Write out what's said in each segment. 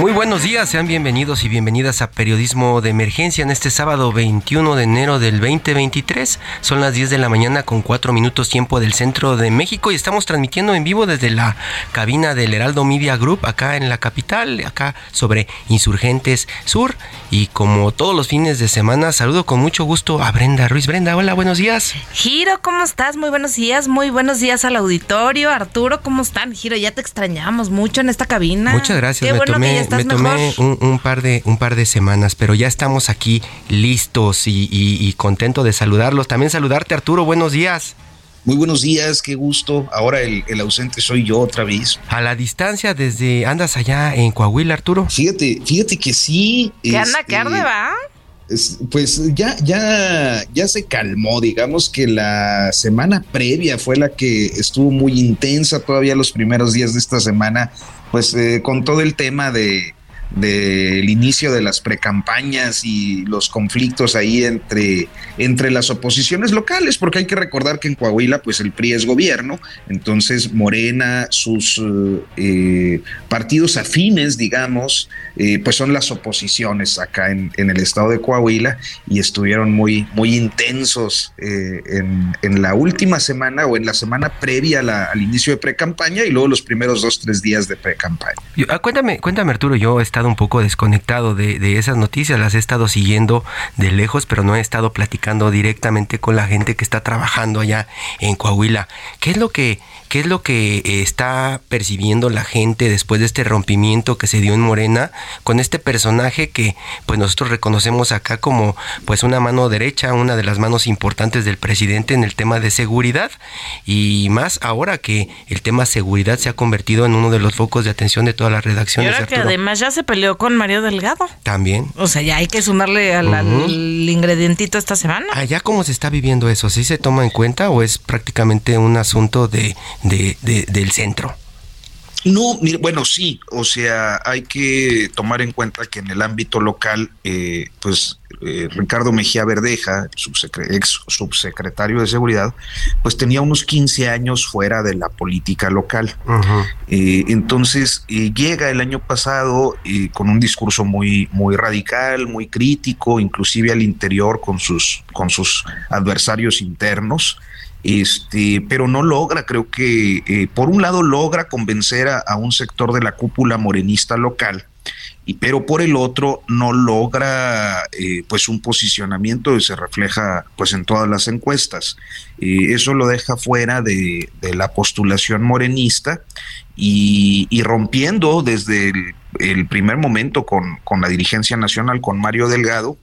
Muy buenos días, sean bienvenidos y bienvenidas a Periodismo de Emergencia en este sábado 21 de enero del 2023. Son las 10 de la mañana con 4 minutos tiempo del centro de México y estamos transmitiendo en vivo desde la cabina del Heraldo Media Group acá en la capital, acá sobre Insurgentes Sur. Y como todos los fines de semana, saludo con mucho gusto a Brenda Ruiz. Brenda, hola, buenos días. Giro, ¿cómo estás? Muy buenos días, muy buenos días al auditorio. Arturo, ¿cómo están? Giro, ya te extrañamos mucho en esta cabina. Muchas gracias. Qué me bueno tomé, que ya estás me tomé un, un par de un par de semanas, pero ya estamos aquí listos y, y- y contento de saludarlos. También saludarte, Arturo. Buenos días. Muy buenos días, qué gusto. Ahora el, el ausente soy yo otra vez. A la distancia, desde andas allá en Coahuila, Arturo. Fíjate, fíjate que sí. ¿Qué anda, este, qué arde, va? es- Pues ya, ya, ya se calmó. Digamos que la semana previa fue la que estuvo muy intensa. Todavía los primeros días de esta semana, pues eh, con todo el tema de del inicio de las precampañas y los conflictos ahí entre, entre las oposiciones locales, porque hay que recordar que en Coahuila, pues el PRI es gobierno, entonces Morena, sus eh, partidos afines, digamos, eh, pues son las oposiciones acá en, en el estado de Coahuila y estuvieron muy, muy intensos eh, en, en la última semana o en la semana previa al inicio de precampaña y luego los primeros dos, tres días de precampaña. Ah, cuéntame, cuéntame, Arturo. Yo he un poco desconectado de, de esas noticias. Las he estado siguiendo de lejos, pero no he estado platicando directamente con la gente que está trabajando allá en Coahuila. ¿Qué es lo que, qué es lo que eh, está percibiendo la gente después de este rompimiento que se dio en Morena con este personaje que, pues nosotros reconocemos acá como, pues una mano derecha, una de las manos importantes del presidente en el tema de seguridad y más ahora que el tema seguridad se ha convertido en uno de los focos de atención de todas las Y redacciones. ahora que además ya se peleó con Mario Delgado. También. O sea, ya hay que sumarle al, al Ujú. ingredientito esta semana. Allá cómo se está viviendo eso, ¿sí se toma en cuenta o es prácticamente un asunto de, de- de- del centro? No, mire, bueno, sí, o sea, hay que tomar en cuenta que en el ámbito local, eh, pues eh, Ricardo Mejía Verdeja, subsecre- ex subsecretario de Seguridad, pues tenía unos 15 años fuera de la política local. Eh, entonces eh, llega el año pasado eh, con un discurso muy, muy radical, muy crítico, inclusive al interior con sus, con sus adversarios internos. Este, pero no logra, creo que eh, por un lado logra convencer a, un sector de la cúpula morenista local, y, pero por el otro no logra eh, pues un posicionamiento que se refleja pues en todas las encuestas. Eh, eso lo deja fuera de, la postulación morenista y, y rompiendo desde el, el primer momento con, con la dirigencia nacional, con Mario Delgado,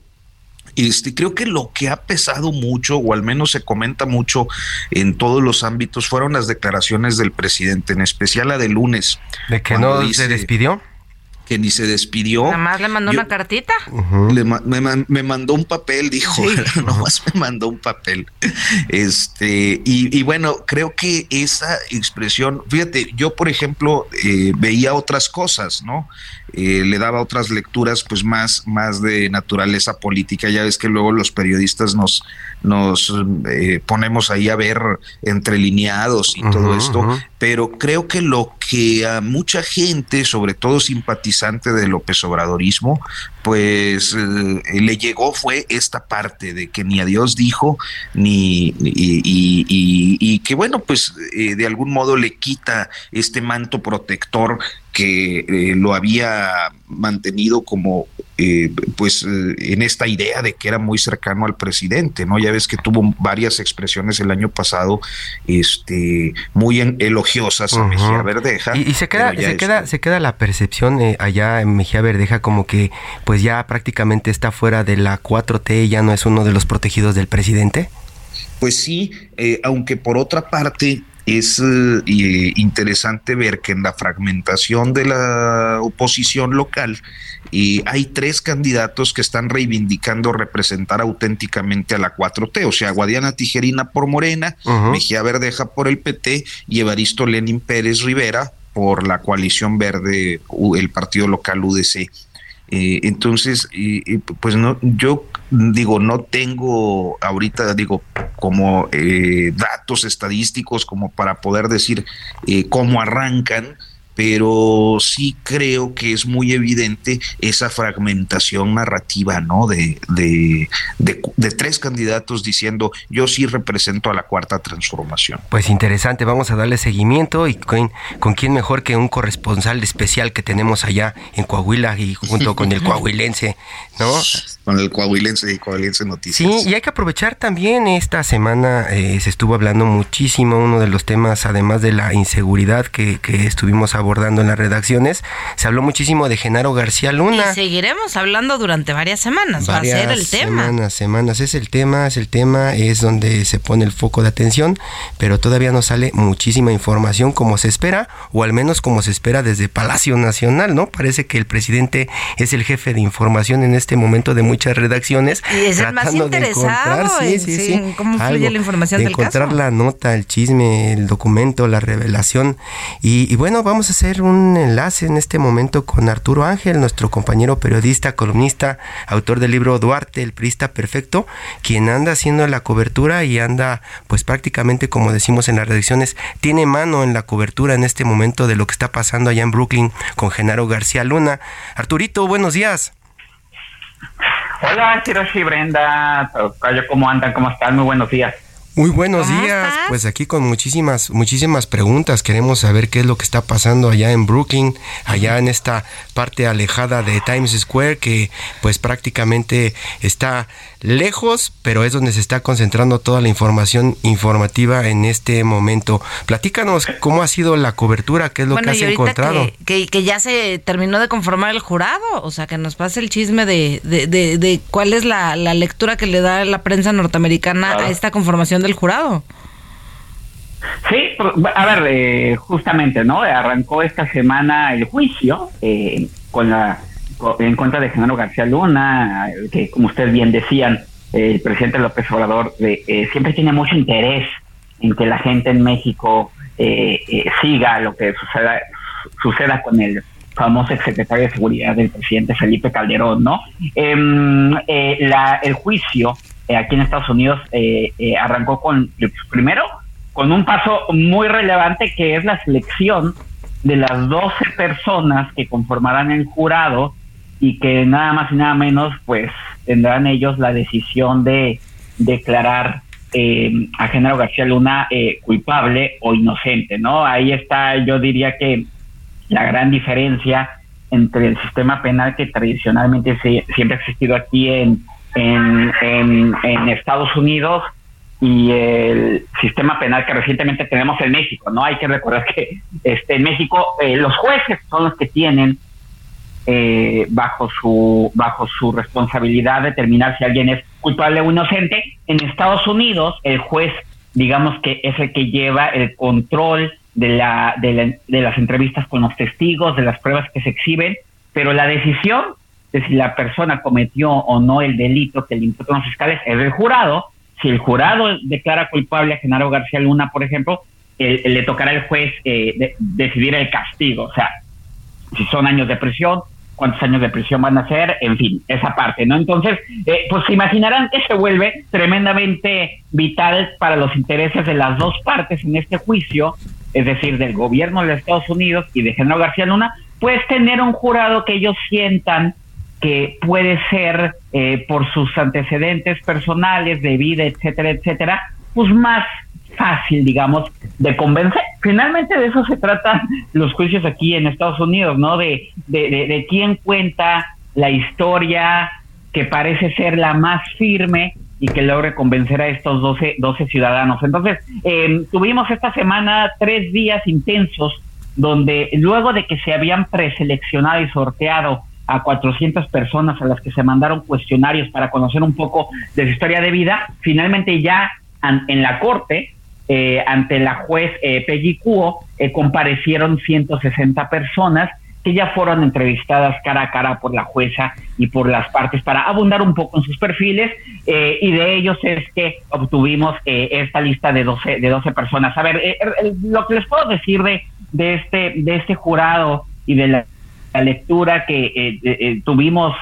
este, creo que lo que ha pesado mucho, o al menos se comenta mucho en todos los ámbitos, fueron las declaraciones del presidente, en especial la de lunes. ¿De que no dice se despidió? Que ni se despidió. Nada más le mandó Yo- una cartita. le me, man- me mandó un papel, dijo, Sí. nomás me mandó un papel. Este, y, y bueno, creo que esa expresión, fíjate, yo por ejemplo eh, veía otras cosas, ¿no? Eh, le daba otras lecturas, pues más, más de naturaleza política. Ya ves que luego los periodistas nos, nos eh, ponemos ahí a ver entrelineados y todo esto, pero creo que lo que a mucha gente, sobre todo simpatizante de López Obradorismo, pues eh, le llegó fue esta parte de que ni a Dios dijo, ni y, que bueno, pues eh, de algún modo le quita este manto protector que eh, lo había mantenido como eh, pues eh, en esta idea de que era muy cercano al presidente, ¿no? Ya ves que tuvo varias expresiones el año pasado este muy elogiosas a Mejía Verdeja. Y, se queda se queda se queda la percepción allá en Mejía Verdeja como que pues ya prácticamente está fuera de la 4T, ya no es uno de los protegidos del presidente. Pues sí, aunque por otra parte es eh, interesante ver que en la fragmentación de la oposición local eh, hay tres candidatos que están reivindicando representar auténticamente a la 4T, o sea, Guadiana Tijerina por Morena, Mejía Verdeja por el PT y Evaristo Lenin Pérez Rivera por la coalición verde, el partido local UDC. Eh, entonces, pues no, yo digo, no tengo ahorita, digo, como eh, datos estadísticos como para poder decir eh, cómo arrancan, pero sí creo que es muy evidente esa fragmentación narrativa, ¿no? De, de, de, tres candidatos diciendo yo sí represento a la cuarta transformación. Pues interesante, vamos a darle seguimiento y con, con quién mejor que un corresponsal especial que tenemos allá en Coahuila y junto con el coahuilense, ¿no? Con el coahuilense y coahuilense noticias. Sí, y hay que aprovechar también esta semana, eh, se estuvo hablando muchísimo, uno de los temas, además de la inseguridad que, que estuvimos abordando, abordando en las redacciones. Se habló muchísimo de Genaro García Luna. Y seguiremos hablando durante varias semanas. Va a ser el tema. Semanas, semanas. Es el tema, es el tema, es donde se pone el foco de atención, pero todavía no sale muchísima información como se espera, o al menos como se espera desde Palacio Nacional, ¿no? Parece que el presidente es el jefe de información en este momento de muchas redacciones. Y es el más interesado sí, sí, sí, cómo fluye la información de encontrar la nota, el chisme, el documento, la revelación. Y, y bueno, vamos a hacer un enlace en este momento con Arturo Ángel, nuestro compañero periodista, columnista, autor del libro Duarte, el Prista Perfecto, quien anda haciendo la cobertura y anda, pues prácticamente, como decimos en las redacciones, tiene mano en la cobertura en este momento de lo que está pasando allá en Brooklyn con Genaro García Luna. Arturito, buenos días. Hola, Hiroshi, Brenda, ¿cómo andan? ¿Cómo están? Muy buenos días. Muy buenos días. Pues aquí con muchísimas, muchísimas preguntas. Queremos saber qué es lo que está pasando allá en Brooklyn, allá en esta parte alejada de Times Square, que pues prácticamente está lejos, pero es donde se está concentrando toda la información informativa en este momento. Platícanos cómo ha sido la cobertura, qué es lo que has encontrado. Que, que, ya se terminó de conformar el jurado, o sea, que nos pase el chisme de, de, de, cuál es la, lectura que le da la prensa norteamericana a esta conformación del jurado. Sí, a ver, eh, justamente, ¿no? Arrancó esta semana el juicio eh, con la en contra de Genaro García Luna, que como ustedes bien decían, el presidente López Obrador eh, siempre tiene mucho interés en que la gente en México eh, eh, siga lo que suceda, suceda con el famoso exsecretario de Seguridad del presidente Felipe Calderón, ¿no? Em, la, el juicio aquí en Estados Unidos arrancó con, primero, con un paso muy relevante que es la selección de las 12 personas que conformarán el jurado y que nada más y nada menos pues tendrán ellos la decisión de declarar eh, a Genaro García Luna eh, culpable o inocente, ¿no? Ahí está, yo diría que la gran diferencia entre el sistema penal que tradicionalmente siempre ha existido aquí en, en, Estados Unidos y el sistema penal que recientemente tenemos en México, ¿no? Hay que recordar que este, en México eh, los jueces son los que tienen eh, bajo su bajo su responsabilidad determinar si alguien es culpable o inocente. En Estados Unidos, el juez, digamos que es el que lleva el control de, la, de, las entrevistas con los testigos, de las pruebas que se exhiben, pero la decisión de si la persona cometió o no el delito que le imputan los fiscales es del jurado. Si el jurado declara culpable a Genaro García Luna, por ejemplo, le tocará al juez eh, decidir el castigo, o sea, si son años de prisión, cuántos años de prisión van a ser, en fin, esa parte, ¿no? Entonces, eh, pues se imaginarán que se vuelve tremendamente vital para los intereses de las dos partes en este juicio, es decir, del gobierno de Estados Unidos y de Genaro García Luna, pues tener un jurado que ellos sientan que puede ser eh, por sus antecedentes personales de vida, etcétera, etcétera, pues más fácil, digamos, de convencer. Finalmente de eso se tratan los juicios aquí en Estados Unidos, ¿no? De, de, de, quién cuenta la historia que parece ser la más firme y que logre convencer a estos 12, 12 ciudadanos. Entonces, eh, tuvimos esta semana tres días intensos donde luego de que se habían preseleccionado y sorteado a 400 personas a las que se mandaron cuestionarios para conocer un poco de su historia de vida, finalmente ya en la corte, eh, ante la juez eh, Peggy Cuo, eh, comparecieron 160 personas que ya fueron entrevistadas cara a cara por la jueza y por las partes para abundar un poco en sus perfiles eh, y de ellos es que obtuvimos esta lista de 12, de 12 personas. A ver, lo que les puedo decir de, de, este, de este jurado y de la la lectura que eh, eh, eh, tuvimos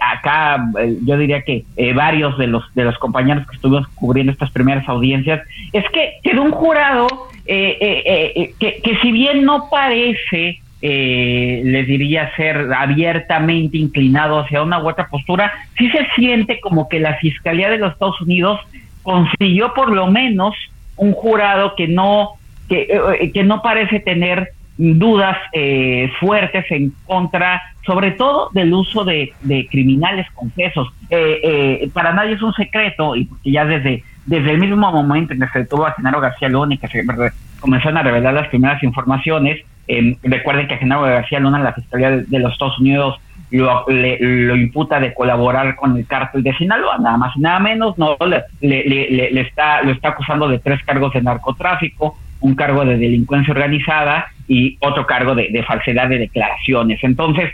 acá, yo diría que varios de los de los compañeros que estuvimos cubriendo estas primeras audiencias, es que quedó un jurado que, que si bien no parece les diría ser abiertamente inclinado hacia una u otra postura, sí se siente como que la Fiscalía de los Estados Unidos consiguió por lo menos un jurado que no que, que no parece tener dudas eh, fuertes en contra, sobre todo del uso de, criminales confesos. Eh, eh, para nadie es un secreto, y porque ya desde, desde el mismo momento en que se detuvo a Genaro García Luna y que se comenzaron a revelar las primeras informaciones, recuerden que a Genaro García Luna la Fiscalía de, los Estados Unidos lo, lo imputa de colaborar con el cártel de Sinaloa, nada más y nada menos, no le, le, está, lo está acusando de tres cargos de narcotráfico, un cargo de delincuencia organizada y otro cargo de, falsedad de declaraciones. Entonces,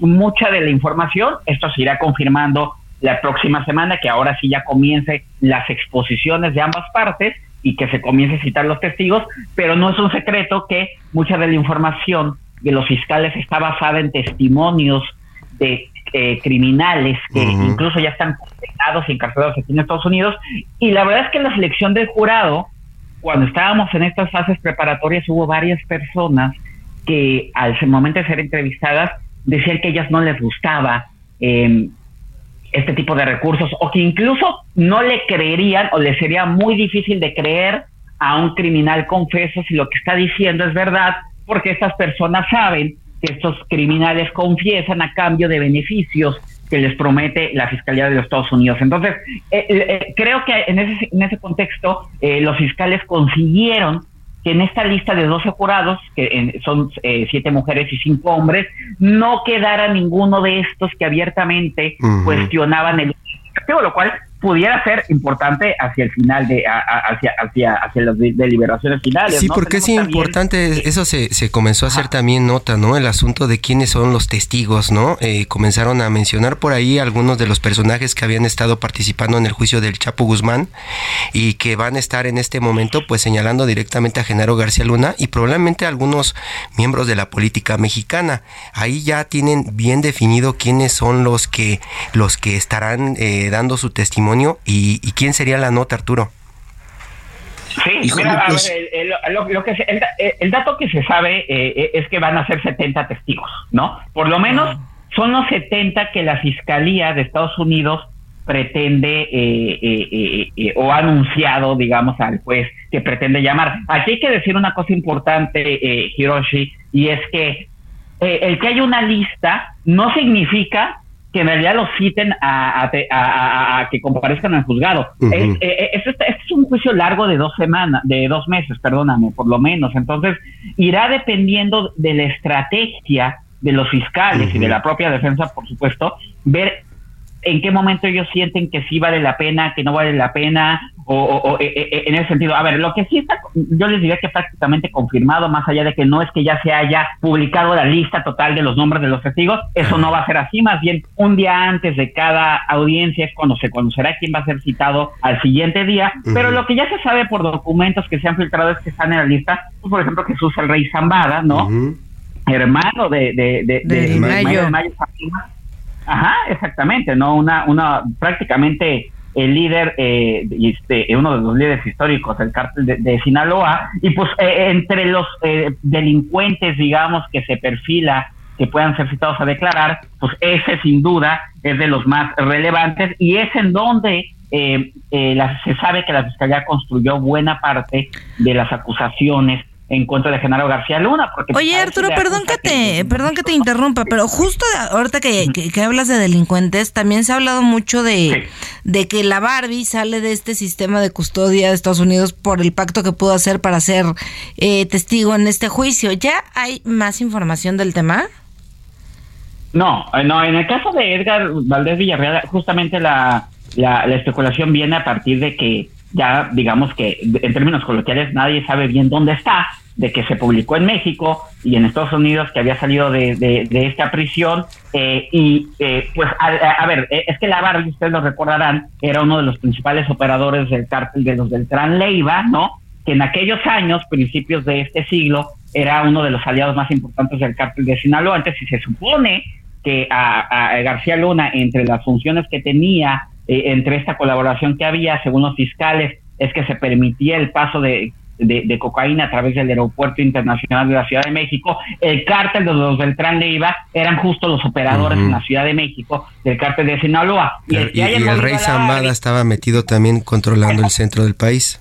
mucha de la información, esto se irá confirmando la próxima semana, que ahora sí ya comience las exposiciones de ambas partes y que se comience a citar los testigos, pero no es un secreto que mucha de la información de los fiscales está basada en testimonios de eh, criminales que incluso ya están condenados y encarcelados aquí en Estados Unidos. Y la verdad es que la selección del jurado cuando estábamos en estas fases preparatorias hubo varias personas que al momento de ser entrevistadas decían que ellas no les gustaba em, este tipo de recursos o que incluso no le creerían o le sería muy difícil de creer a un criminal confeso si lo que está diciendo es verdad, porque estas personas saben que estos criminales confiesan a cambio de beneficios que les promete la Fiscalía de los Estados Unidos. Entonces, eh, eh, eh, creo que en ese, en ese contexto los fiscales consiguieron que en esta lista de 12 jurados, que son siete mujeres y cinco hombres, no quedara ninguno de estos que abiertamente cuestionaban el lo cual pudiera ser importante hacia el final de hacia hacia hacia las deliberaciones finales. Sí, porque es importante eso se, se comenzó a hacer también nota, ¿no? El asunto de quiénes son los testigos, ¿no? Eh, comenzaron a mencionar por ahí algunos de los personajes que habían estado participando en el juicio del Chapo Guzmán y que van a estar en este momento pues señalando directamente a Genaro García Luna y probablemente algunos miembros de la política mexicana. Ahí ya tienen bien definido quiénes son los que los que estarán eh, dando su testimonio y, quién sería la nota, Arturo. Sí, pues el, dato que se sabe eh, eh, es que van a ser 70 testigos, ¿no? Por lo menos son los 70 que la Fiscalía de Estados Unidos pretende eh, o ha anunciado, digamos, al juez que pretende llamar. Aquí hay que decir una cosa importante, Hiroshi, y es que el que haya una lista no significa que en realidad los citen a, que comparezcan al juzgado. Eh, eh, este, es un juicio largo de dos semanas, de dos meses, perdóname, por lo menos. Entonces, irá dependiendo de la estrategia de los fiscales y de la propia defensa, por supuesto, ver en qué momento ellos sienten que sí vale la pena, que no vale la pena, o, eh, eh, eh, en ese sentido. A ver, lo que sí está, yo les diría que prácticamente confirmado, más allá de que no es que ya se haya publicado la lista total de los nombres de los testigos, eso no va a ser así, más bien un día antes de cada audiencia es cuando se conocerá quién va a ser citado al siguiente día, pero lo que ya se sabe por documentos que se han filtrado es que están en la lista, pues, por ejemplo, Jesús el Rey Zambada, ¿no? Hermano de, de, de, de, de Mayo. Ajá, exactamente, ¿no? Una, una prácticamente el líder, eh, este, uno de los líderes históricos del cártel de, Sinaloa, y pues entre los delincuentes, digamos, que se perfila que puedan ser citados a declarar, pues ese sin duda es de los más relevantes y es en donde eh, se sabe que la Fiscalía construyó buena parte de las acusaciones en contra de Genaro García Luna. Porque Oye, Arturo, perdón que te, perdón que te interrumpa, pero justo ahorita que, que, hablas de delincuentes, también se ha hablado mucho de, de que la Barbie sale de este sistema de custodia de Estados Unidos por el pacto que pudo hacer para ser eh, testigo en este juicio. ¿Ya hay más información del tema? No, eh, no, en el caso de Edgar Valdés Villarreal, justamente la, la especulación viene a partir de que ya digamos que en términos coloquiales nadie sabe bien dónde está, de que se publicó en México y en Estados Unidos que había salido de, de, esta prisión. Eh, y eh, pues, a, ver, eh, es que la Barbie, ustedes lo recordarán, era uno de los principales operadores del cártel de los Beltrán Leiva, ¿no? Que en aquellos años, principios de este siglo, era uno de los aliados más importantes del cártel de Sinaloa. Antes, si se supone que a, a García Luna, entre las funciones que tenía eh, entre esta colaboración que había, según los fiscales, es que se permitía el paso de, de, cocaína a través del aeropuerto internacional de la Ciudad de México. El cártel de los Beltrán Leiva eran justo los operadores en la Ciudad de México del cártel de Sinaloa. Y, el, rey Zambada estaba metido también controlando el centro del país.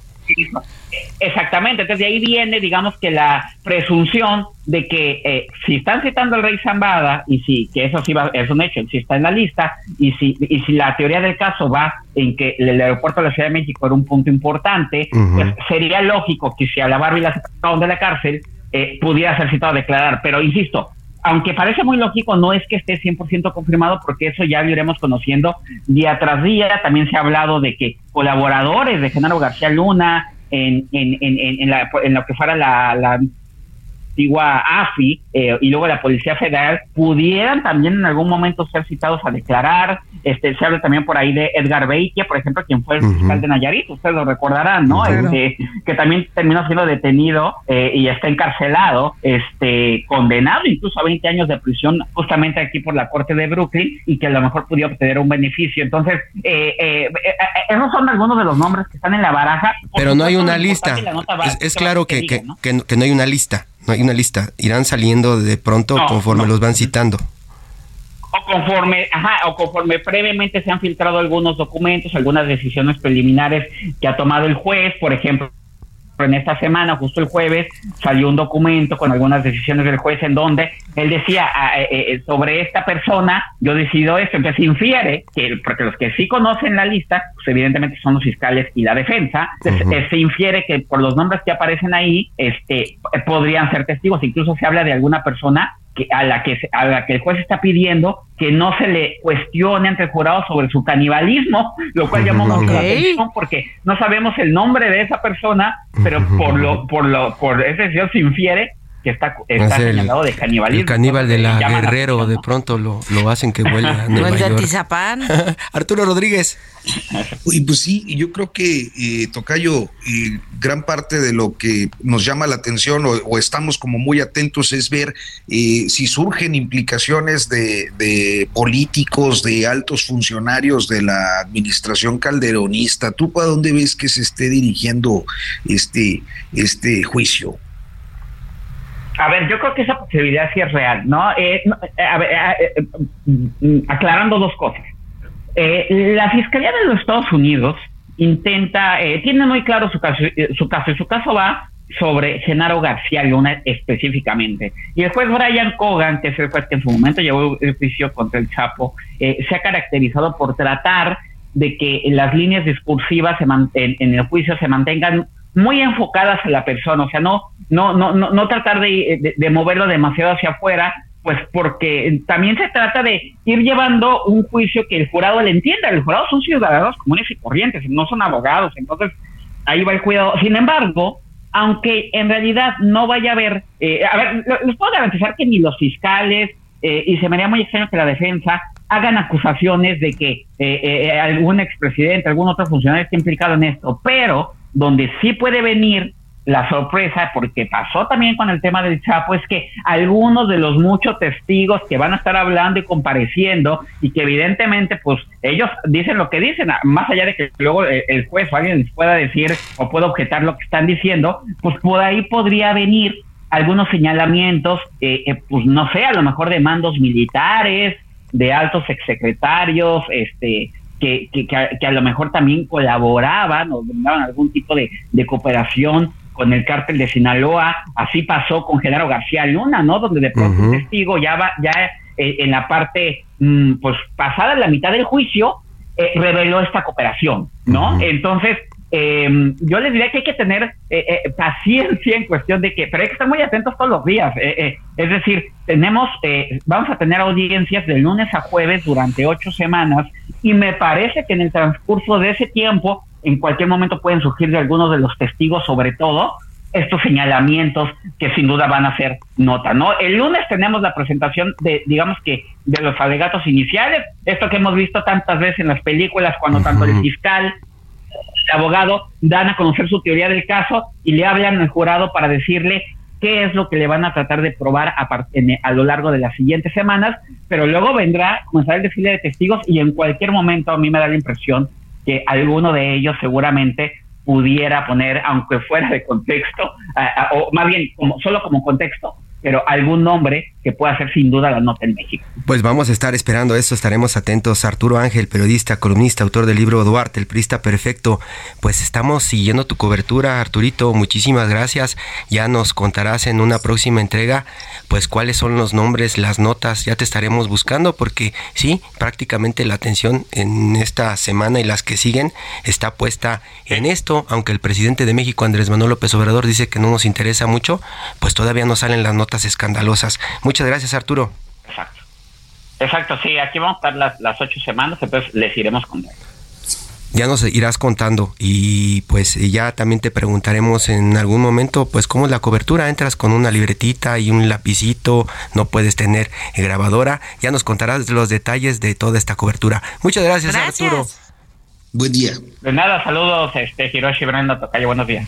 Exactamente, entonces de ahí viene, digamos que la presunción de que eh, si están citando al rey Zambada y si que eso sí va, es un hecho, si está en la lista y si y si la teoría del caso va en que el aeropuerto de la Ciudad de México era un punto importante, pues sería lógico que si a la Barbie la sacaron de la cárcel eh, pudiera ser citado a declarar, pero insisto, aunque parece muy lógico, no es que esté 100% confirmado porque eso ya lo iremos conociendo día tras día. También se ha hablado de que colaboradores de Genaro García Luna, en, en, en, en, la, en lo que fuera la, la antigua AFI eh, y luego la Policía Federal pudieran también en algún momento ser citados a declarar. Este, se habla también por ahí de Edgar Beitia, por ejemplo, quien fue el fiscal de Nayarit, ustedes lo recordarán, ¿no? Este, que también terminó siendo detenido eh, y está encarcelado, este, condenado incluso a 20 años de prisión justamente aquí por la Corte de Brooklyn y que a lo mejor pudiera obtener un beneficio. Entonces, eh, esos son algunos de los nombres que están en la baraja. Pero no hay una lista. Es, claro que, que, que no hay una lista. No hay una lista. Irán saliendo de pronto conforme los van citando. O conforme, ajá, o conforme previamente se han filtrado algunos documentos, algunas decisiones preliminares que ha tomado el juez, por ejemplo, en esta semana, justo el jueves, salió un documento con algunas decisiones del juez en donde él decía ah, eh, eh, sobre esta persona, yo decido esto, entonces infiere que, porque los que sí conocen la lista, pues evidentemente son los fiscales y la defensa, eh, se infiere que por los nombres que aparecen ahí, este, podrían ser testigos, incluso se habla de alguna persona a la que a la que el juez está pidiendo que no se le cuestione ante el jurado sobre su canibalismo, lo cual llamó mucho la atención porque no sabemos el nombre de esa persona, pero por lo por lo por ese se infiere que está, está señalado de canibalismo. El caníbal de la Guerrero, de pronto lo, lo hacen que huele a Nueva Arturo Rodríguez. Y pues sí, yo creo que, eh, Tocayo, eh, gran parte de lo que nos llama la atención o, estamos como muy atentos es ver eh, si surgen implicaciones de, de, políticos, de altos funcionarios de la administración calderonista. ¿Tú para dónde ves que se esté dirigiendo este, este juicio? A ver, yo creo que esa posibilidad sí es real, ¿no? Eh, eh, a ver, eh, mm, aclarando dos cosas. la Fiscalía de los Estados Unidos intenta, tiene muy claro su caso, su caso, y su caso va sobre Genaro García Luna específicamente. Y después Brian Cogan, que es el juez que en su momento llevó el juicio contra el Chapo, se ha caracterizado por tratar de que las líneas discursivas en, en el juicio se mantengan muy enfocadas a la persona, o sea, no, no, no, no, no tratar de, de, moverlo demasiado hacia afuera, pues porque también se trata de ir llevando un juicio que el jurado le entienda. El jurado son ciudadanos comunes y corrientes, no son abogados, entonces ahí va el cuidado. Sin embargo, aunque en realidad no vaya a haber, eh, a ver, les puedo garantizar que ni los fiscales, eh, y se me haría muy extraño que la defensa hagan acusaciones de que eh, eh, algún expresidente, algún otro funcionario esté implicado en esto, pero donde sí puede venir la sorpresa, porque pasó también con el tema del Chapo, es que algunos de los muchos testigos que van a estar hablando y compareciendo, y que evidentemente, pues ellos dicen lo que dicen, más allá de que luego el juez o alguien les pueda decir o pueda objetar lo que están diciendo, pues por ahí podría venir algunos señalamientos, eh, eh, pues no sé, a lo mejor de mandos militares, de altos exsecretarios, este, que, que, que, a, lo mejor también colaboraban o brindaban algún tipo de, de cooperación con el cártel de Sinaloa, así pasó con Genaro García Luna, ¿no? Donde de pronto un testigo ya va, ya eh, en la parte, mm, pues pasada la mitad del juicio, eh, reveló esta cooperación, ¿no? Entonces, eh, yo les diría que hay que tener eh, eh, paciencia en cuestión de que, pero hay que estar muy atentos todos los días. Eh, es decir, tenemos, vamos a tener audiencias de lunes a jueves durante ocho semanas y me parece que en el transcurso de ese tiempo, en cualquier momento pueden surgir de algunos de los testigos, sobre todo, estos señalamientos que sin duda van a ser nota, ¿no? El lunes tenemos la presentación de, digamos que, de los alegatos iniciales, esto que hemos visto tantas veces en las películas, cuando tanto el fiscal abogado dan a conocer su teoría del caso y le hablan al jurado para decirle qué es lo que le van a tratar de probar a, lo largo de las siguientes semanas, pero luego vendrá, comenzar el desfile de testigos y en cualquier momento a mí me da la impresión que alguno de ellos seguramente pudiera poner, aunque fuera de contexto, o más bien como, solo como contexto, pero algún nombre que pueda ser sin duda la nota en México. Pues vamos a estar esperando eso, estaremos atentos. Arturo Ángel, periodista, columnista, autor del libro Duarte, el Prista Perfecto. Pues estamos siguiendo tu cobertura, Arturito. Muchísimas gracias. Ya nos contarás en una próxima entrega, pues cuáles son los nombres, las notas. Ya te estaremos buscando porque sí, prácticamente la atención en esta semana y las que siguen está puesta en esto. Aunque el presidente de México, Andrés Manuel López Obrador, dice que no nos interesa mucho, pues todavía no salen las notas escandalosas. Muchas gracias, Arturo. Exacto. Exacto, sí, aquí vamos a estar las, las ocho semanas, entonces les iremos contando. Ya nos irás contando y pues ya también te preguntaremos en algún momento pues cómo es la cobertura, entras con una libretita y un lapicito, no puedes tener grabadora, ya nos contarás los detalles de toda esta cobertura. Muchas gracias, Arturo. Buen día. De nada, saludos, este Hiroshi Brenda Tocayo, buenos días.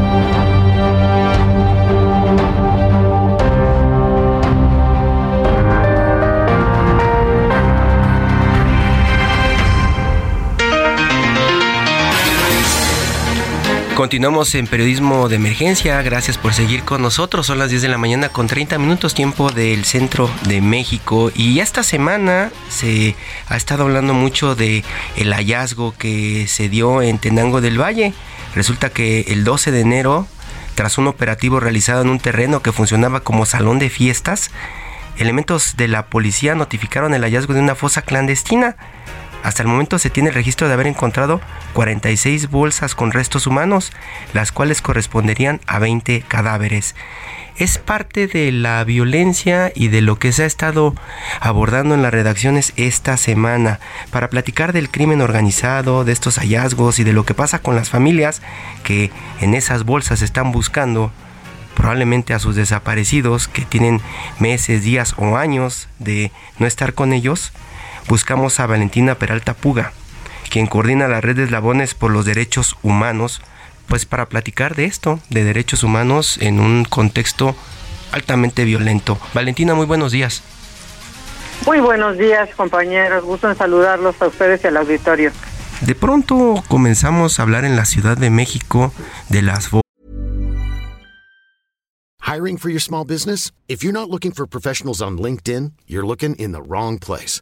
Continuamos en periodismo de emergencia. Gracias por seguir con nosotros. Son las 10 de la mañana con 30 minutos tiempo del centro de México. Y esta semana se ha estado hablando mucho de el hallazgo que se dio en Tenango del Valle. Resulta que el 12 de enero, tras un operativo realizado en un terreno que funcionaba como salón de fiestas, elementos de la policía notificaron el hallazgo de una fosa clandestina. Hasta el momento se tiene el registro de haber encontrado 46 bolsas con restos humanos, las cuales corresponderían a 20 cadáveres. Es parte de la violencia y de lo que se ha estado abordando en las redacciones esta semana para platicar del crimen organizado, de estos hallazgos y de lo que pasa con las familias que en esas bolsas están buscando probablemente a sus desaparecidos que tienen meses, días o años de no estar con ellos buscamos a Valentina Peralta Puga, quien coordina la red de eslabones por los derechos humanos, pues para platicar de esto, de derechos humanos en un contexto altamente violento. Valentina, muy buenos días. Muy buenos días, compañeros. Gusto en saludarlos a ustedes y al auditorio. De pronto comenzamos a hablar en la Ciudad de México de las Hiring for your small business? If you're not looking for professionals on LinkedIn, you're looking in the wrong place.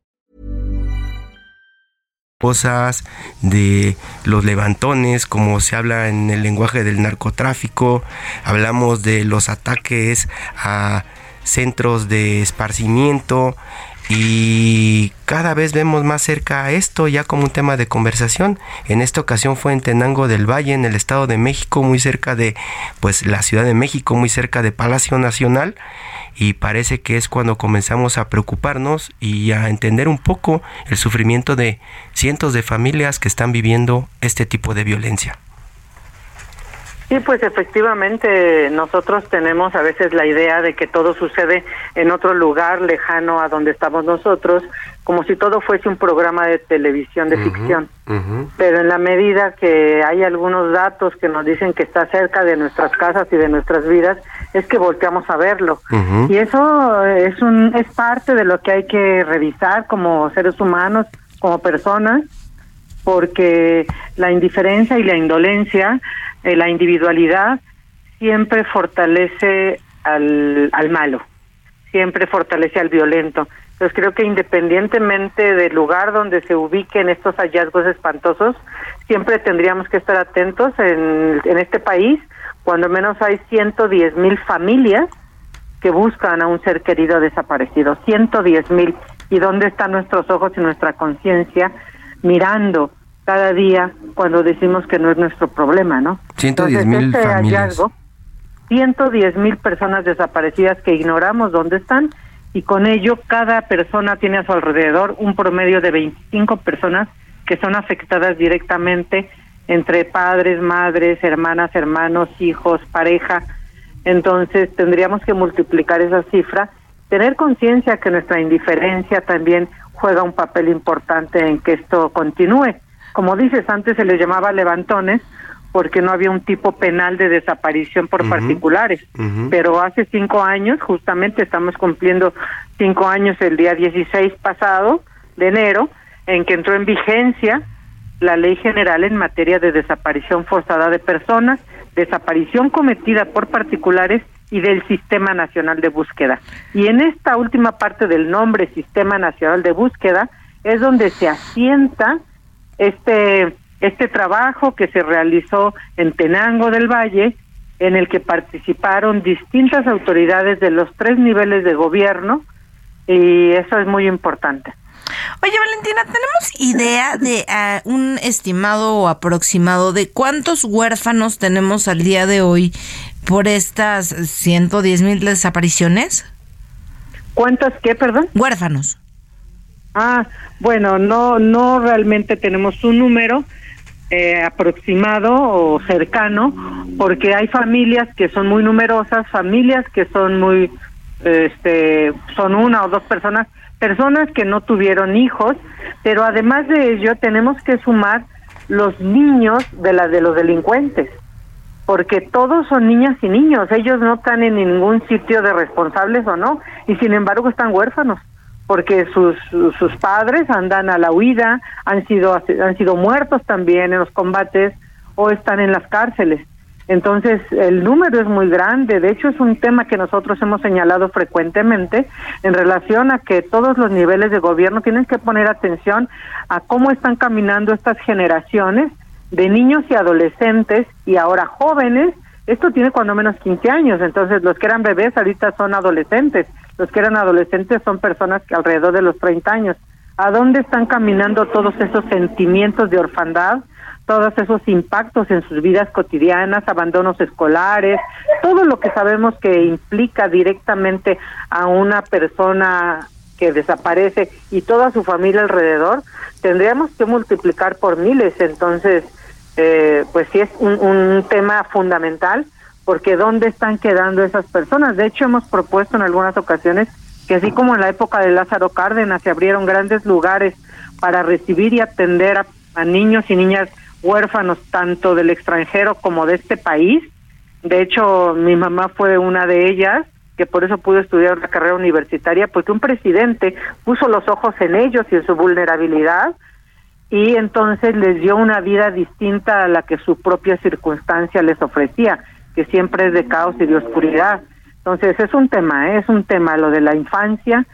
Cosas de los levantones, como se habla en el lenguaje del narcotráfico. Hablamos de los ataques a centros de esparcimiento y cada vez vemos más cerca a esto ya como un tema de conversación. En esta ocasión fue en Tenango del Valle, en el Estado de México, muy cerca de pues la Ciudad de México, muy cerca de Palacio Nacional y parece que es cuando comenzamos a preocuparnos y a entender un poco el sufrimiento de cientos de familias que están viviendo este tipo de violencia. Sí, pues efectivamente nosotros tenemos a veces la idea de que todo sucede en otro lugar lejano a donde estamos nosotros, como si todo fuese un programa de televisión de ficción. Pero en la medida que hay algunos datos que nos dicen que está cerca de nuestras casas y de nuestras vidas, es que volteamos a verlo. Y eso es un es parte de lo que hay que revisar como seres humanos, como personas, porque la indiferencia y la indolencia eh, la individualidad siempre fortalece al, al malo, siempre fortalece al violento. Entonces creo que independientemente del lugar donde se ubiquen estos hallazgos espantosos, siempre tendríamos que estar atentos en, en este país, cuando menos hay 110 mil familias que buscan a un ser querido desaparecido, 110 mil. ¿Y dónde están nuestros ojos y nuestra conciencia mirando cada día cuando decimos que no es nuestro problema, ¿no? 110 mil este familias. hallazgo, 110 mil personas desaparecidas que ignoramos dónde están y con ello cada persona tiene a su alrededor un promedio de 25 personas que son afectadas directamente entre padres, madres, hermanas, hermanos, hijos, pareja. Entonces tendríamos que multiplicar esa cifra, tener conciencia que nuestra indiferencia también juega un papel importante en que esto continúe. Como dices, antes se les llamaba levantones porque no había un tipo penal de desaparición por particulares. Pero hace cinco años, justamente estamos cumpliendo cinco años el día 16 pasado de enero, en que entró en vigencia la ley general en materia de desaparición forzada de personas, desaparición cometida por particulares y del Sistema Nacional de Búsqueda. Y en esta última parte del nombre Sistema Nacional de Búsqueda es donde se asienta este este trabajo que se realizó en Tenango del Valle, en el que participaron distintas autoridades de los tres niveles de gobierno, y eso es muy importante. Oye, Valentina, ¿tenemos idea de ah, un estimado o aproximado de cuántos huérfanos tenemos al día de hoy por estas 110 mil desapariciones? ¿Cuántas qué, perdón? Huérfanos. Ah, bueno, no, no realmente tenemos un número eh, aproximado o cercano, porque hay familias que son muy numerosas, familias que son muy, este, son una o dos personas, personas que no tuvieron hijos, pero además de ello tenemos que sumar los niños de las de los delincuentes, porque todos son niñas y niños, ellos no están en ningún sitio de responsables o no, y sin embargo están huérfanos porque sus, sus padres andan a la huida, han sido, han sido muertos también en los combates o están en las cárceles. Entonces, el número es muy grande. De hecho, es un tema que nosotros hemos señalado frecuentemente en relación a que todos los niveles de gobierno tienen que poner atención a cómo están caminando estas generaciones de niños y adolescentes y ahora jóvenes. Esto tiene cuando menos 15 años, entonces los que eran bebés ahorita son adolescentes los que eran adolescentes son personas que alrededor de los 30 años. ¿A dónde están caminando todos esos sentimientos de orfandad? todos esos impactos en sus vidas cotidianas, abandonos escolares, todo lo que sabemos que implica directamente a una persona que desaparece y toda su familia alrededor, tendríamos que multiplicar por miles. Entonces, eh, pues sí es un, un tema fundamental porque ¿dónde están quedando esas personas? De hecho, hemos propuesto en algunas ocasiones que así como en la época de Lázaro Cárdenas se abrieron grandes lugares para recibir y atender a, niños y niñas huérfanos tanto del extranjero como de este país, De hecho, mi mamá fue una de ellas que por eso pudo estudiar una carrera universitaria, porque un presidente puso los ojos en ellos y en su vulnerabilidad y entonces les dio una vida distinta a la que su propia circunstancia les ofrecía, que siempre es de caos y de oscuridad. Entonces es un tema, ¿eh? es un tema lo de la infancia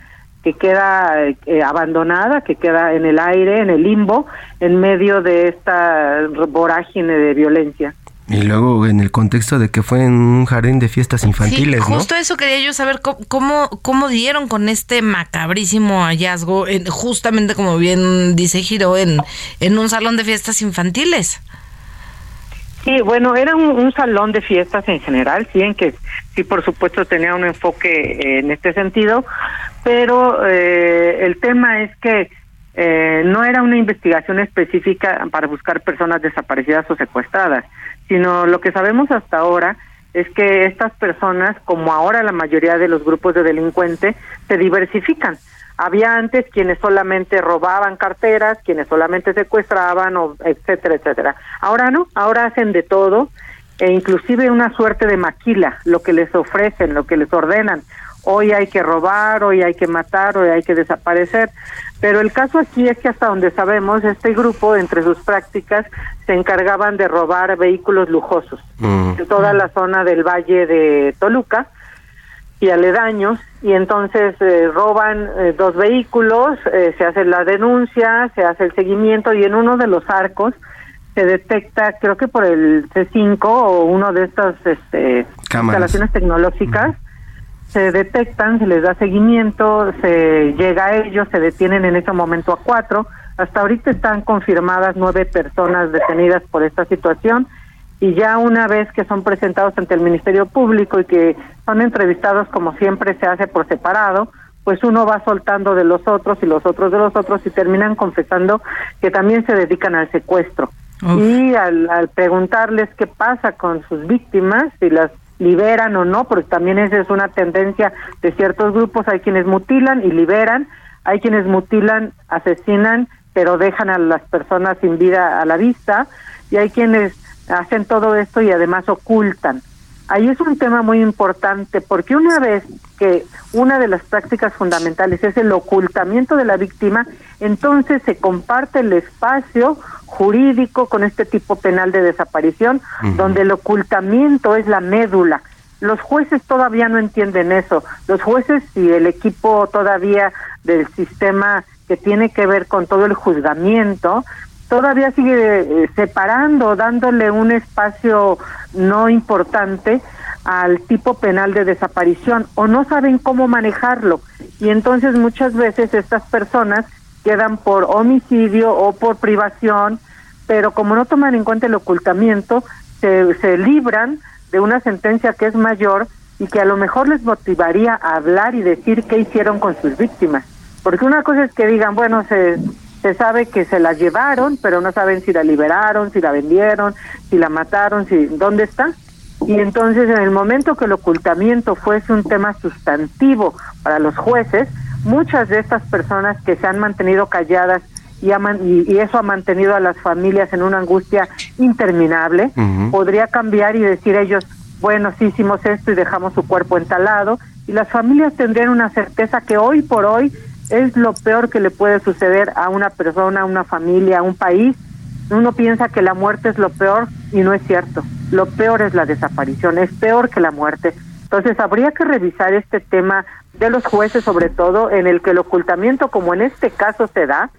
que queda eh, abandonada, que queda en el aire, en el limbo, en medio de esta vorágine de violencia. Y luego en el contexto de que fue en un jardín de fiestas infantiles, sí, justo eso quería yo saber cómo, cómo, dieron con este macabrísimo hallazgo, en, justamente como bien dice Giro, en, en un salón de fiestas infantiles. Sí, bueno, era un, salón de fiestas en general, sí, en que sí, por supuesto, tenía un enfoque en este sentido, pero eh, el tema es que eh, no era una investigación específica para buscar personas desaparecidas o secuestradas, sino lo que sabemos hasta ahora es que estas personas, como ahora la mayoría de los grupos de delincuentes, se diversifican. Había antes quienes solamente robaban carteras, quienes solamente secuestraban, o etcétera, etcétera. Ahora no, ahora hacen de todo, e inclusive una suerte de maquila, lo que les ofrecen, lo que les ordenan. Hoy hay que robar, hoy hay que matar, hoy hay que desaparecer. Pero el caso aquí es que hasta donde sabemos, este grupo, entre sus prácticas, se encargaban de robar vehículos lujosos mm. en toda la zona del Valle de Toluca y aledaños, y entonces eh, roban eh, dos vehículos, eh, se hace la denuncia, se hace el seguimiento, y en uno de los arcos se detecta, creo que por el C5 o uno de estas este, instalaciones tecnológicas, se detectan, se les da seguimiento, se llega a ellos, se detienen en ese momento a cuatro. Hasta ahorita están confirmadas nueve personas detenidas por esta situación y ya una vez que son presentados ante el Ministerio Público y que son entrevistados como siempre se hace por separado, pues uno va soltando de los otros y los otros de los otros y terminan confesando que también se dedican al secuestro. Y al, al preguntarles qué pasa con sus víctimas, si las liberan o no, porque también esa es una tendencia de ciertos grupos, hay quienes mutilan y liberan, hay quienes mutilan, asesinan, pero dejan a las personas sin vida a la vista, y hay quienes hacen todo esto y además ocultan. Ahí es un tema muy importante porque una vez que una de las prácticas fundamentales es el ocultamiento de la víctima, entonces se comparte el espacio jurídico con este tipo penal de desaparición, donde el ocultamiento es la médula. Los jueces todavía no entienden eso. Los jueces y el equipo todavía del sistema que tiene que ver con todo el juzgamiento, todavía sigue eh, separando, dándole un espacio no importante al tipo penal de desaparición o no saben cómo manejarlo. Y entonces muchas veces estas personas quedan por homicidio o por privación, pero como no toman en cuenta el ocultamiento, se, se libran de una sentencia que es mayor y que a lo mejor les motivaría a hablar y decir qué hicieron con sus víctimas. Porque una cosa es que digan, bueno, se, se sabe que se la llevaron, pero no saben si la liberaron, si la vendieron, si la mataron, si dónde está. Y entonces en el momento que el ocultamiento fuese un tema sustantivo para los jueces, muchas de estas personas que se han mantenido calladas y, y, eso ha mantenido a las familias en una angustia interminable, podría cambiar y decir ellos, bueno, sí hicimos esto y dejamos su cuerpo entalado, y las familias tendrían una certeza que hoy por hoy es lo peor que le puede suceder a una persona, a una familia, a un país. Uno piensa que la muerte es lo peor y no es cierto. Lo peor es la desaparición, es peor que la muerte. Entonces habría que revisar este tema de los jueces, sobre todo en el que el ocultamiento, como en este caso se da,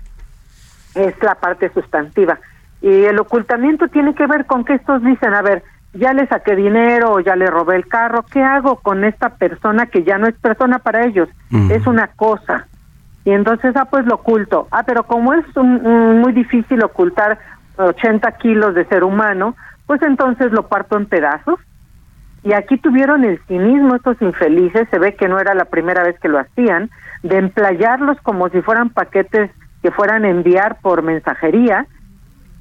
es la parte sustantiva. Y el ocultamiento tiene que ver con que estos dicen, a ver, ya le saqué dinero o ya le robé el carro, ¿qué hago con esta persona que ya no es persona para ellos? Es una cosa. Y entonces, ah, pues lo oculto. Ah, pero como es muy difícil ocultar 80 kilos de ser humano, pues entonces lo parto en pedazos. Y aquí tuvieron el cinismo estos infelices, se ve que no era la primera vez que lo hacían, de emplayarlos como si fueran paquetes que fueran a enviar por mensajería,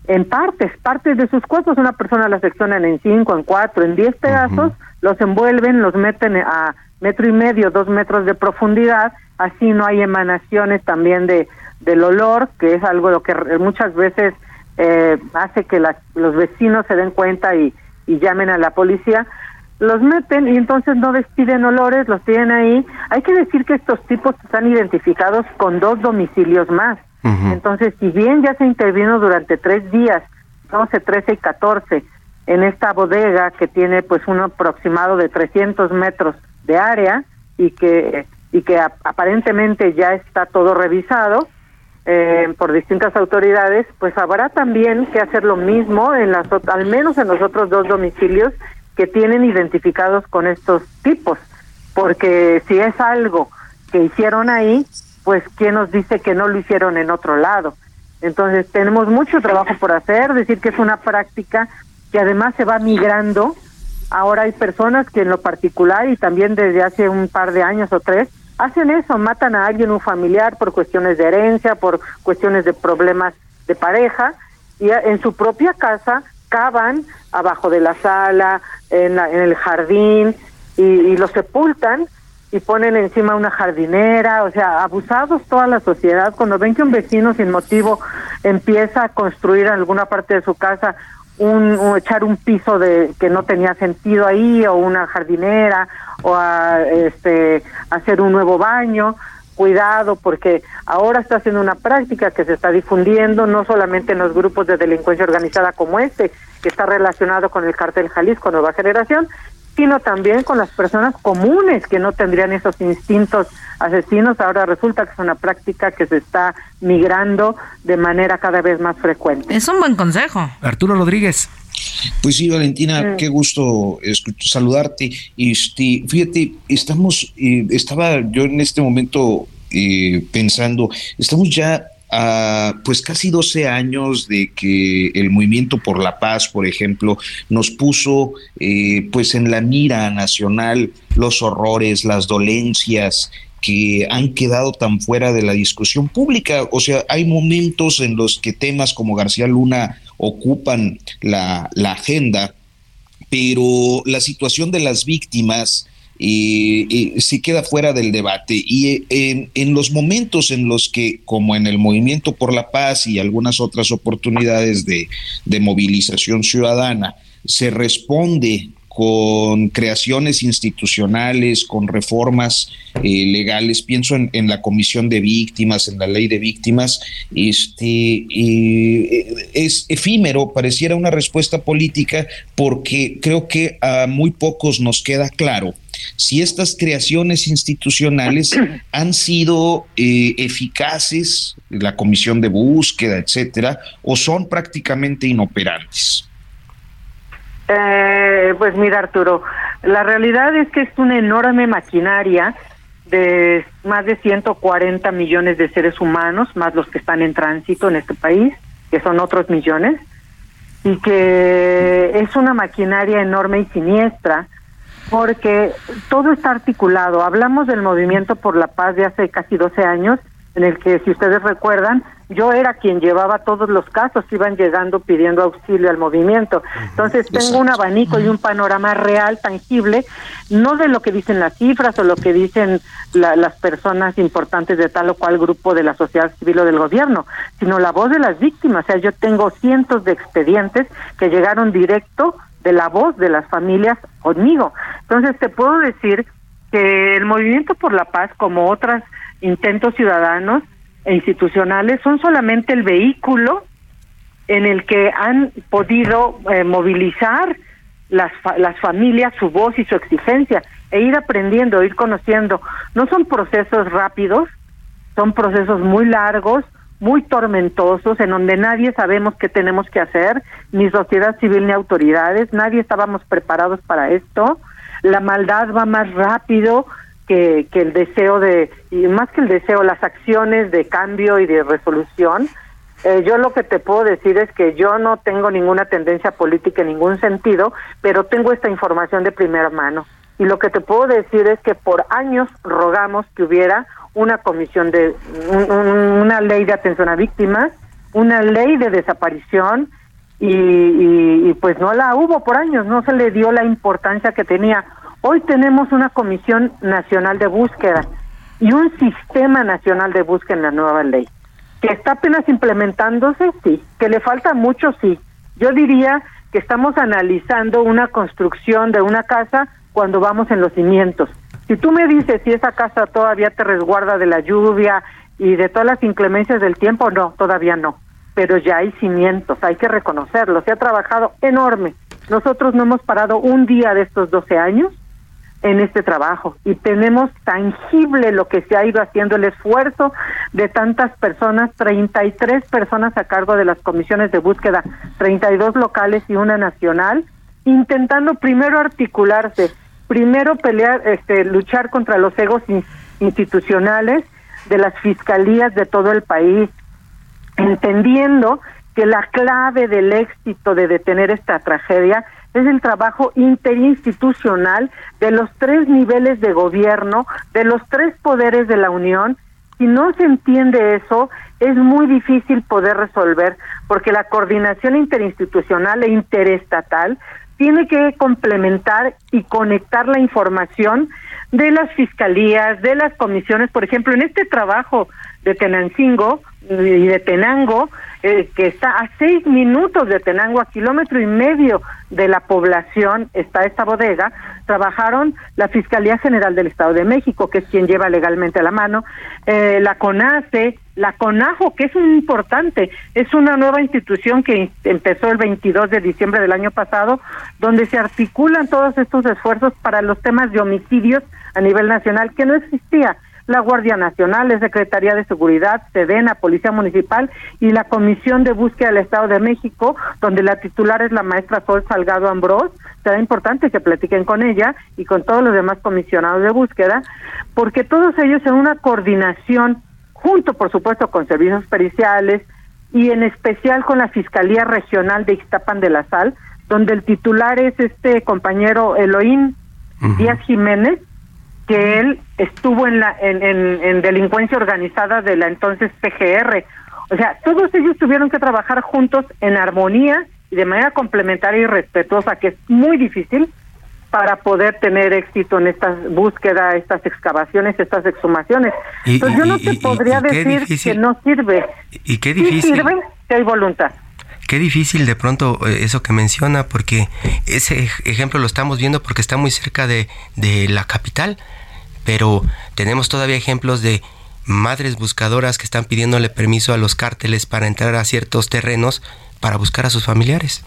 en partes, partes de sus cuerpos. Una persona las seccionan en cinco, en cuatro, en diez pedazos, los envuelven, los meten a metro y medio, dos metros de profundidad así no hay emanaciones también de del olor, que es algo lo que muchas veces eh, hace que los vecinos se den cuenta y, llamen a la policía. los meten y entonces no despiden olores, los tienen ahí. Hay que decir que estos tipos están identificados con dos domicilios más. Entonces, si bien ya se intervino durante tres días, 12, 13 y 14, en esta bodega que tiene pues un aproximado de 300 metros de área y que y que aparentemente ya está todo revisado eh, por distintas autoridades, pues habrá también que hacer lo mismo en las al menos en los otros dos domicilios que tienen identificados con estos tipos, porque si es algo que hicieron ahí, pues quién nos dice que no lo hicieron en otro lado. Entonces tenemos mucho trabajo por hacer, decir que es una práctica que además se va migrando. Ahora hay personas que en lo particular y también desde hace un par de años o tres hacen eso, matan a alguien, un familiar, por cuestiones de herencia, por cuestiones de problemas de pareja, y en su propia casa cavan abajo de la sala, en, en el jardín, y, y lo sepultan y ponen encima una jardinera, o sea, abusados toda la sociedad. Cuando ven que un vecino sin motivo empieza a construir en alguna parte de su casa un, echar un piso de que no tenía sentido ahí o una jardinera o a, este hacer un nuevo baño. Cuidado porque ahora está haciendo una práctica que se está difundiendo no solamente en los grupos de delincuencia organizada como este que está relacionado con el cartel Jalisco Nueva Generación sino también con las personas comunes que no tendrían esos instintos asesinos. Ahora resulta que es una práctica que se está migrando de manera cada vez más frecuente. Es un buen consejo. Arturo Rodríguez. Pues sí, Valentina, mm. qué gusto saludarte. Este, fíjate, estamos, eh, estaba yo en este momento eh, pensando, estamos ya pues casi 12 años de que el movimiento por la paz, por ejemplo, nos puso eh, pues en la mira nacional los horrores, las dolencias que han quedado tan fuera de la discusión pública. O sea, hay momentos en los que temas como García Luna ocupan la, agenda, pero la situación de las víctimas y, se queda fuera del debate. Y en, en, los momentos en los que, como en el Movimiento por la Paz y algunas otras oportunidades de, de movilización ciudadana, se responde con creaciones institucionales, con reformas eh, legales, pienso en, la comisión de víctimas, en la ley de víctimas, este, eh, es efímero, pareciera una respuesta política, porque creo que a muy pocos nos queda claro si estas creaciones institucionales han sido eh, eficaces, la comisión de búsqueda, etcétera, o son prácticamente inoperantes. Eh, pues mira, Arturo, la realidad es que es una enorme maquinaria de más de 140 millones de seres humanos, más los que están en tránsito en este país, que son otros millones, y que es una maquinaria enorme y siniestra, porque todo está articulado. Hablamos del movimiento por la paz de hace casi 12 años, en el que, si ustedes recuerdan, yo era quien llevaba todos los casos que iban llegando pidiendo auxilio al movimiento. Entonces tengo un abanico y un panorama real, tangible, no de lo que dicen las cifras o lo que dicen las personas importantes de tal o cual grupo de la sociedad civil o del gobierno, sino la voz de las víctimas. O sea, yo tengo cientos de expedientes que llegaron directo de la voz de las familias conmigo. Entonces te puedo decir que el movimiento por la paz, como otros intentos ciudadanos, e institucionales son solamente el vehículo en el que han podido eh, movilizar las, las familias su voz y su exigencia e ir aprendiendo, ir conociendo. No son procesos rápidos, son procesos muy largos, muy tormentosos, en donde nadie sabemos qué tenemos que hacer, ni sociedad civil ni autoridades, nadie estábamos preparados para esto. La maldad va más rápido, que, que el deseo de, y más que el deseo, las acciones de cambio y de resolución. Eh, yo lo que te puedo decir es que yo no tengo ninguna tendencia política en ningún sentido, pero tengo esta información de primera mano. Y lo que te puedo decir es que por años rogamos que hubiera una comisión de, una ley de atención a víctimas, una ley de desaparición, y, y, pues no la hubo por años, no se le dio la importancia que tenía. Hoy tenemos una Comisión Nacional de Búsqueda y un Sistema Nacional de Búsqueda en la nueva ley. ¿Que está apenas implementándose? Sí. ¿Que le falta mucho? Sí. Yo diría que estamos analizando una construcción de una casa cuando vamos en los cimientos. Si tú me dices si esa casa todavía te resguarda de la lluvia y de todas las inclemencias del tiempo, no, todavía no. Pero ya hay cimientos, hay que reconocerlo. Se ha trabajado enorme. Nosotros no hemos parado un día de estos 12 años en este trabajo. Y tenemos tangible lo que se ha ido haciendo el esfuerzo de tantas personas, 33 personas a cargo de las comisiones de búsqueda, 32 locales y una nacional, intentando primero articularse, primero pelear, este, luchar contra los egos institucionales de las fiscalías de todo el país, entendiendo que la clave del éxito de detener esta tragedia es el trabajo interinstitucional de los tres niveles de gobierno, de los tres poderes de la Unión. Si no se entiende eso, es muy difícil poder resolver, porque la coordinación interinstitucional e interestatal tiene que complementar y conectar la información de las fiscalías, de las comisiones. Por ejemplo, en este trabajo de Tenancingo y de Tenango, eh, que está a seis minutos de Tenango, a kilómetro y medio de la población, está esta bodega, trabajaron la Fiscalía General del Estado de México, que es quien lleva legalmente a la mano, eh, la CONACE, la CONAJO, que es muy importante, es una nueva institución que empezó el 22 de diciembre del año pasado, donde se articulan todos estos esfuerzos para los temas de homicidios a nivel nacional, que no existía la Guardia Nacional, la Secretaría de Seguridad, Sedena, Policía Municipal y la Comisión de Búsqueda del Estado de México, donde la titular es la maestra Sol Salgado Ambrós. Será importante que platiquen con ella y con todos los demás comisionados de búsqueda, porque todos ellos en una coordinación, junto por supuesto con servicios periciales y en especial con la Fiscalía Regional de Ixtapan de la Sal, donde el titular es este compañero Eloín Díaz Jiménez, que él estuvo en la en, en, delincuencia organizada de la entonces PGR. O sea, todos ellos tuvieron que trabajar juntos en armonía y de manera complementaria y respetuosa, que es muy difícil para poder tener éxito en estas búsquedas, estas excavaciones, estas exhumaciones. Entonces yo no te podría decir que no sirve. Y qué difícil. sirve si hay voluntad. Qué difícil de pronto eh, eso que menciona, porque ese ejemplo lo estamos viendo porque está muy cerca de, de la capital, pero tenemos todavía ejemplos de madres buscadoras que están pidiéndole permiso a los cárteles para entrar a ciertos terrenos para buscar a sus familiares.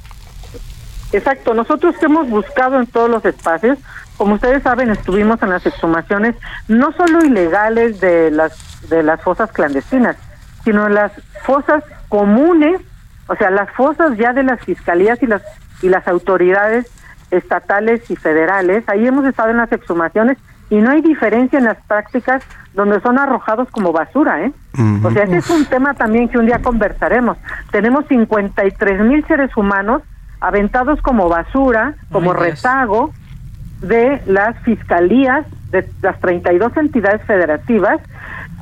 Exacto, nosotros hemos buscado en todos los espacios, como ustedes saben, estuvimos en las exhumaciones no solo ilegales de las de las fosas clandestinas, sino las fosas comunes, o sea, las fosas ya de las fiscalías y las y las autoridades estatales y federales. Ahí hemos estado en las exhumaciones y no hay diferencia en las prácticas donde son arrojados como basura, ¿eh? O sea, ese es un tema también que un día conversaremos. Tenemos 53 mil seres humanos aventados como basura, como rezago de las fiscalías de las 32 entidades federativas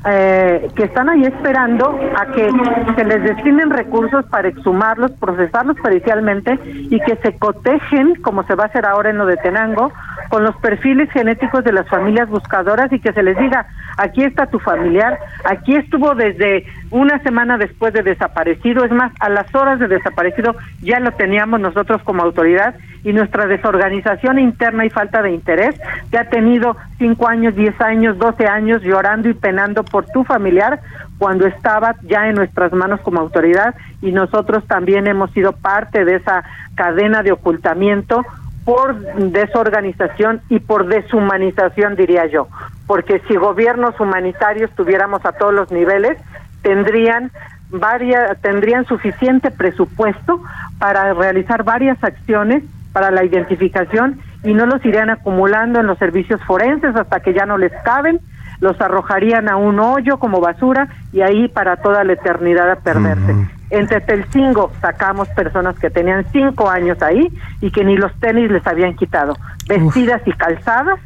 eh, que están ahí esperando a que se les destinen recursos para exhumarlos, procesarlos pericialmente y que se cotejen, como se va a hacer ahora en lo de Tenango, con los perfiles genéticos de las familias buscadoras y que se les diga, aquí está tu familiar, aquí estuvo desde una semana después de desaparecido, es más, a las horas de desaparecido ya lo teníamos nosotros como autoridad y nuestra desorganización interna y falta de interés que ha tenido cinco años, diez años, doce años llorando y penando por tu familiar cuando estaba ya en nuestras manos como autoridad y nosotros también hemos sido parte de esa cadena de ocultamiento por desorganización y por deshumanización, diría yo, porque si gobiernos humanitarios tuviéramos a todos los niveles, tendrían varias tendrían suficiente presupuesto para realizar varias acciones para la identificación y no los irían acumulando en los servicios forenses hasta que ya no les caben, los arrojarían a un hoyo como basura y ahí para toda la eternidad a perderse. En Tetelcingo sacamos personas que tenían cinco años ahí y que ni los tenis les habían quitado, vestidas y calzadas,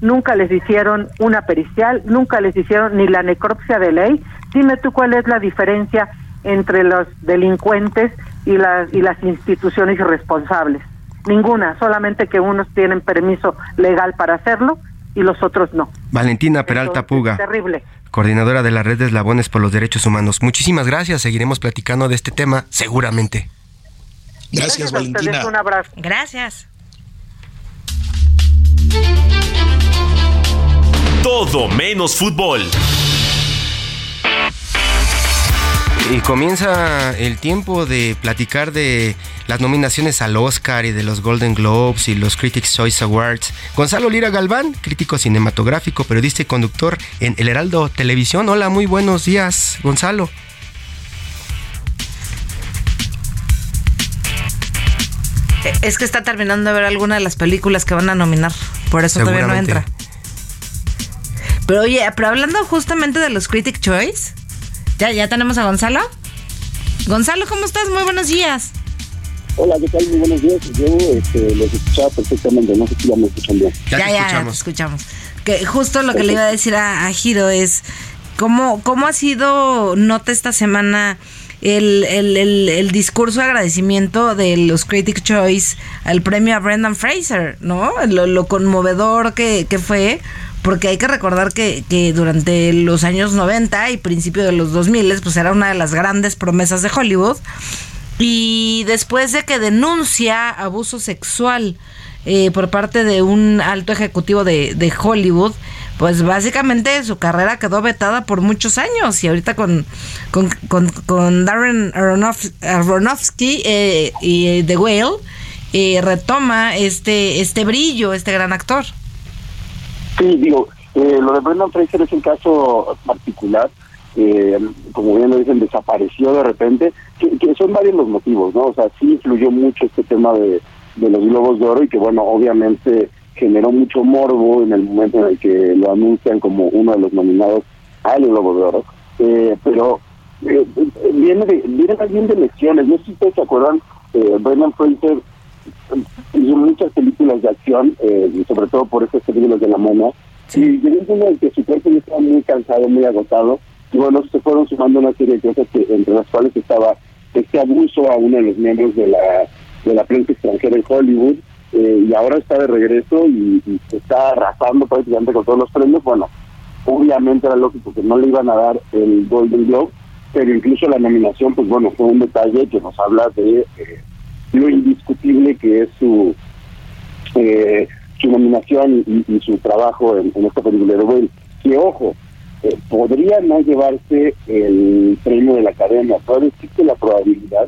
nunca les hicieron una pericial, nunca les hicieron ni la necropsia de ley. Dime tú cuál es la diferencia entre los delincuentes y las, y las instituciones responsables. Ninguna, solamente que unos tienen permiso legal para hacerlo y los otros no. Valentina Peralta Puga. Terrible. Coordinadora de la Red de Eslabones por los Derechos Humanos. Muchísimas gracias. Seguiremos platicando de este tema seguramente. Gracias, Valentina. un abrazo. Gracias. Todo menos fútbol. Y comienza el tiempo de platicar de las nominaciones al Oscar y de los Golden Globes y los Critics' Choice Awards. Gonzalo Lira Galván, crítico cinematográfico, periodista y conductor en El Heraldo Televisión. Hola, muy buenos días, Gonzalo. Es que está terminando de ver alguna de las películas que van a nominar. Por eso todavía no entra. Pero oye, pero hablando justamente de los Critic Choice, ya, ya tenemos a Gonzalo. Gonzalo, ¿cómo estás? Muy buenos días. Hola, ¿qué tal? Muy buenos días. Yo este, los escuchaba perfectamente, no sé si ya me escuchan bien. Ya, ya, ya, te escuchamos. Que justo lo que le iba a decir a, a Giro es, ¿cómo, ¿cómo ha sido nota esta semana el, el, el, el discurso de agradecimiento de los Critic Choice al premio a Brendan Fraser, ¿no? Lo, lo conmovedor que, que fue porque hay que recordar que, que, durante los años 90 y principio de los 2000 pues era una de las grandes promesas de Hollywood y después de que denuncia abuso sexual eh, por parte de un alto ejecutivo de, de, Hollywood pues básicamente su carrera quedó vetada por muchos años y ahorita con, con, con, Darren Aronof, Aronofsky eh, y The Whale eh, retoma este, este brillo, este gran actor. Sí, digo, eh, lo de Brendan Fraser es un caso particular. Eh, como bien lo dicen, desapareció de repente, que, que, son varios los motivos, ¿no? O sea, sí influyó mucho este tema de, de los globos de oro y que, bueno, obviamente generó mucho morbo en el momento en el que lo anuncian como uno de los nominados al Globo de Oro. Eh, pero eh, viene, de, viene bien de lecciones. No sé si ustedes se acuerdan, eh, Brendan Fraser hizo muchas películas de acción, eh, sobre todo por estas películas de la mona. Sí. Y llegó un en que su cuerpo ya estaba muy cansado, muy agotado. Y bueno, se fueron sumando una serie de cosas que, entre las cuales estaba este abuso a uno de los miembros de la, de la prensa extranjera en Hollywood. Eh, y ahora está de regreso y, se está arrasando prácticamente con todos los premios. Bueno, obviamente era lógico que no le iban a dar el Golden Globe, pero incluso la nominación, pues bueno, fue un detalle que nos habla de eh, lo indiscutible que es su eh, su nominación y, su trabajo en, en, esta película de. Que ojo, eh, podría no llevarse el premio de la academia, todavía existe la probabilidad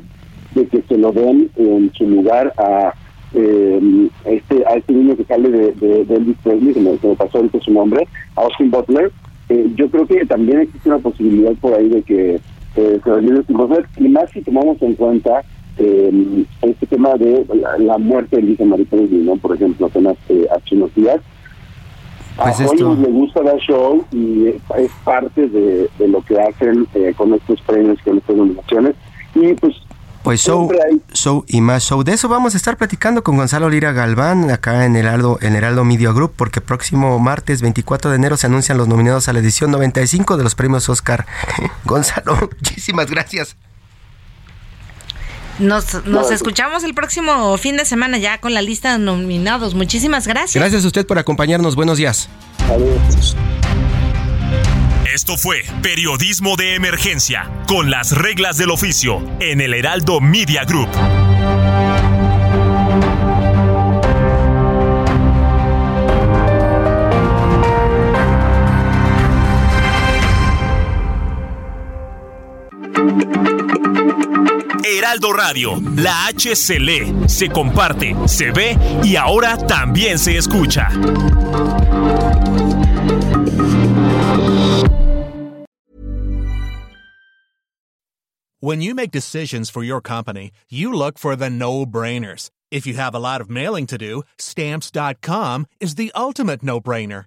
de que se lo den en su lugar a eh, este a este niño que sale de, de, de Elvis Presley, que me, pasó ahorita su nombre, a Austin Butler. Eh, yo creo que también existe una posibilidad por ahí de que eh, se lo lleve y más si tomamos en cuenta eh, este tema de la, muerte de Lisa Marie Presley, ¿no? Por ejemplo, apenas eh, hace unos días. Pues a le gusta dar show y es parte de, de lo que hacen eh, con estos premios, con estas nominaciones. Y pues pues show, show y más show. De eso vamos a estar platicando con Gonzalo Lira Galván acá en Heraldo, en Heraldo Media Group, porque próximo martes 24 de enero se anuncian los nominados a la edición 95 de los premios Oscar. Gonzalo, muchísimas gracias. Nos, nos escuchamos el próximo fin de semana ya con la lista de nominados. Muchísimas gracias. Gracias a usted por acompañarnos. Buenos días. Adiós. Esto fue Periodismo de Emergencia, con las reglas del oficio, en el Heraldo Media Group. Heraldo Radio, la H se lee, se comparte, se ve y ahora también se escucha. When you make decisions for your company, you look for the no-brainers. If you have a lot of mailing to do, stamps.com is the ultimate no-brainer.